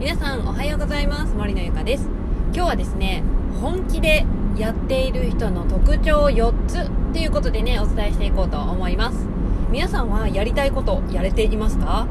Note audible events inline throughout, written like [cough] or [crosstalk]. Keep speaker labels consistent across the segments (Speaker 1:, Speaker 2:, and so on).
Speaker 1: 皆さんおはようございます。森のゆかです。今日はですね本気でやっている人の特徴4つっていうことでねお伝えしていこうと思います。皆さんはやりたいことやれていますか？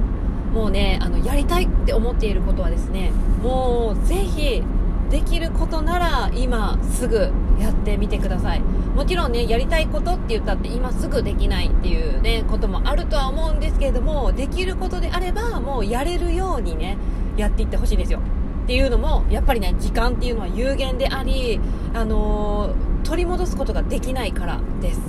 Speaker 1: もうねあのやりたいって思っていることはですねもうぜひできることなら今すぐやってみてください。もちろんねやりたいことって言ったって今すぐできないっていうねこともあるとは思うんですけれどもできることであればもうやれるようにねやっていってほしいんですよ。っていうのもやっぱりね時間っていうのは有限であり、あのー、取り戻すことができないからです。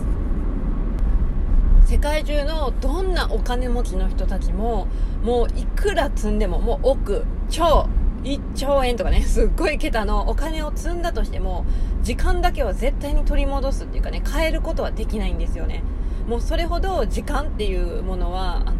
Speaker 1: 世界中のどんなお金持ちの人たちももういくら積んでももう億超1兆円とかねすっごい桁のお金を積んだとしても時間だけは絶対に取り戻すっていうかね変えることはできないんですよね。もうそれほど時間っていうものはあの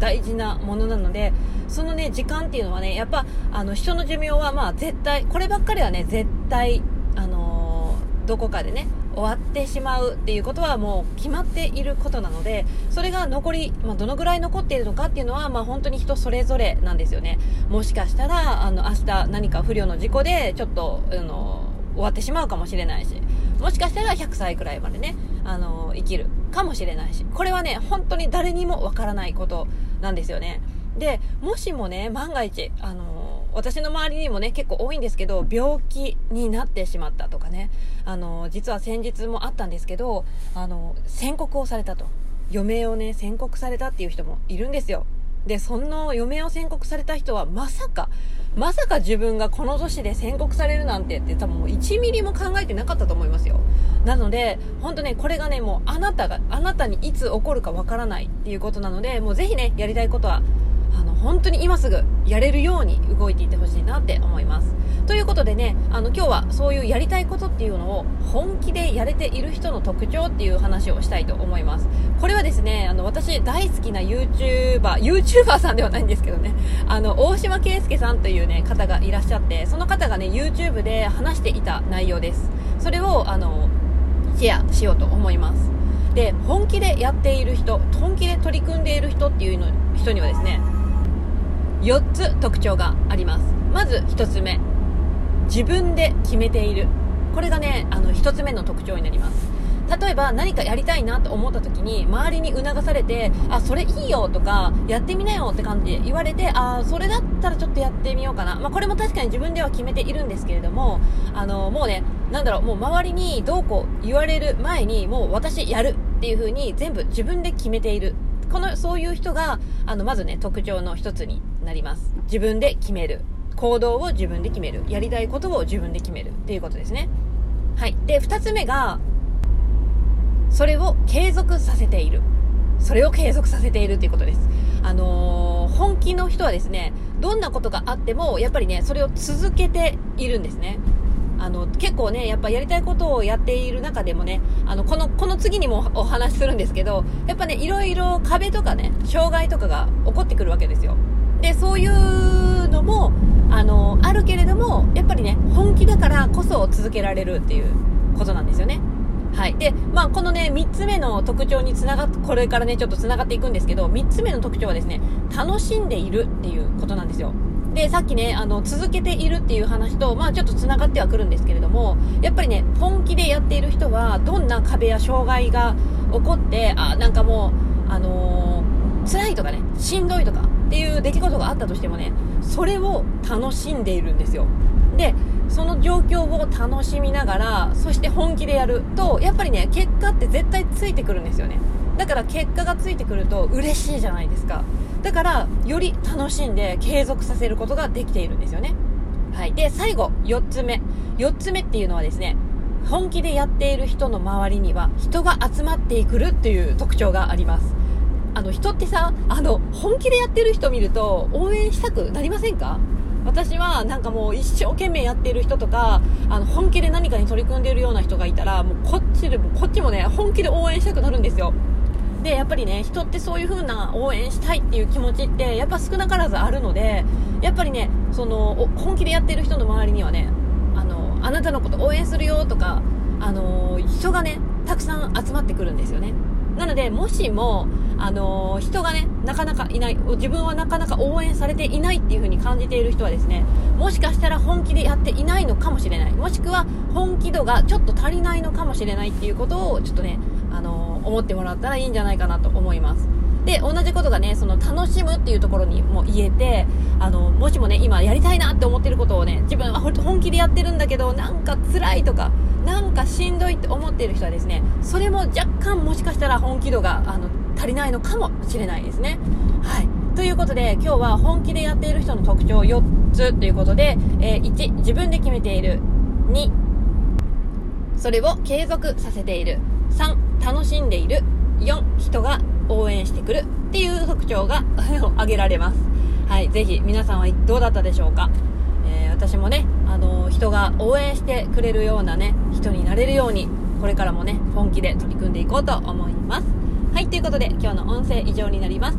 Speaker 1: 大事なものなのでそのね時間っていうのはねやっぱあの人の寿命はまあ絶対こればっかりはね絶対あのどこかでね終わってしまうっていうことはもう決まっていることなのでそれが残り、まあ、どのぐらい残っているのかっていうのは、まあ、本当に人それぞれなんですよね。もしかしたらあの明日何か不慮の事故でちょっとあの終わってしまうかもしれないしもしかしたら100歳くらいまでねあの生きる。かもしれないしこれはね本当に誰にもわからないことなんですよね。でもしもね万が一あの私の周りにもね結構多いんですけど病気になってしまったとかねあの実は先日もあったんですけどあの宣告をされたと。余命をね宣告されたっていう人もいるんですよ。でその余命を宣告された人はまさかまさか自分がこの年で宣告されるなんてって多分もう1ミリも考えてなかったと思いますよ。なので本当ねこれがねもうあなたがあなたにいつ起こるかわからないっていうことなのでもうぜひねやりたいことはあの本当に今すぐやれるように動いていってほしいなって思います。ということでねあの今日はそういうやりたいことっていうのを本気でやれている人の特徴っていう話をしたいと思います。これはですねあの私大好きな YouTuber YouTuber さんではないんですけどね。あの大島圭介さんというね方がいらっしゃってその方がね YouTube で話していた内容です。それをあのシェアしようと思います。で本気でやっている人本気で取り組んでいる人っていうの人にはですね4つ特徴があります。まず1つ目。自分で決めている。これがねあの1つ目の特徴になります。例えば何かやりたいなと思った時に周りに促されてあそれいいよとかやってみなよって感じで言われてあそれだったらちょっとやってみようかな、まあ、これも確かに自分では決めているんですけれどもあのもうねなんだろうもう周りにどうこう言われる前にもう私やるっていう風に全部自分で決めている。このそういう人があのまずね特徴の一つになります。自分で決める。行動を自分で決める。やりたいことを自分で決めるっていうことですね。はい。で2つ目がそれを継続させている。それを継続させているっていうことです。あのー、本気の人はですねどんなことがあってもやっぱりねそれを続けているんですね。あの結構ねやっぱやりたいことをやっている中でもねあのこのこの次にもお話しするんですけどやっぱねいろいろ壁とかね障害とかが起こってくるわけですよ。でそういうのもあのあるけれどもやっぱりね本気だからこそ続けられるっていうことなんですよね。はい。でまあ、このね3つ目の特徴につながっこれからねちょっとつながっていくんですけど3つ目の特徴はですね楽しんでいるっていうことなんですよ。でさっきねあの続けているっていう話と、まあ、ちょっとつながってはくるんですけれどもやっぱりね本気でやっている人はどんな壁や障害が起こってあなんかもう、あのー、辛いとかねしんどいとかっていう出来事があったとしてもねそれを楽しんでいるんですよ。でその状況を楽しみながらそして本気でやるとやっぱりね結果って絶対ついてくるんですよね。だから結果がついてくると嬉しいじゃないですか。だからより楽しんで継続させることができているんですよね。はい。で最後4つ目。4つ目っていうのはですね本気でやっている人の周りには人が集まってくるっていう特徴があります。あの人ってさあの本気でやってる人見ると応援したくなりませんか？私はなんかもう一生懸命やってる人とかあの本気で何かに取り組んでいるような人がいたらもうこっちでもこっちもね本気で応援したくなるんですよ。でやっぱりね人ってそういう風な応援したいっていう気持ちってやっぱ少なからずあるのでやっぱりねその本気でやってる人の周りにはねあのあなたのこと応援するよとかあの人がねたくさん集まってくるんですよね。なのでもしもあのー、人がねなかなかいない自分はなかなか応援されていないっていう風に感じている人はですねもしかしたら本気でやっていないのかもしれない。もしくは本気度がちょっと足りないのかもしれないっていうことをちょっとね、あのー、思ってもらったらいいんじゃないかなと思います。で同じことがねその楽しむっていうところにも言えてあのもしもね今やりたいなって思ってることをね自分は本気でやってるんだけどなんか辛いとかなんかしんどいって思ってる人はですねそれも若干もしかしたら本気度があの足りないのかもしれないですね。はい。ということで今日は本気でやっている人の特徴4つということで、えー、1自分で決めている。2それを継続させている。3楽しんでいる。4人が応援してくる。っていう特徴が [laughs] 挙げられます。はい、ぜひ皆さんはどうだったでしょうか？えー、私もね、あのー、人が応援してくれるようなね、人になれるように、これからもね、本気で取り組んでいこうと思います。はい、ということで今日の音声以上になります。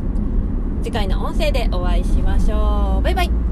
Speaker 1: 次回の音声でお会いしましょう。バイバイ。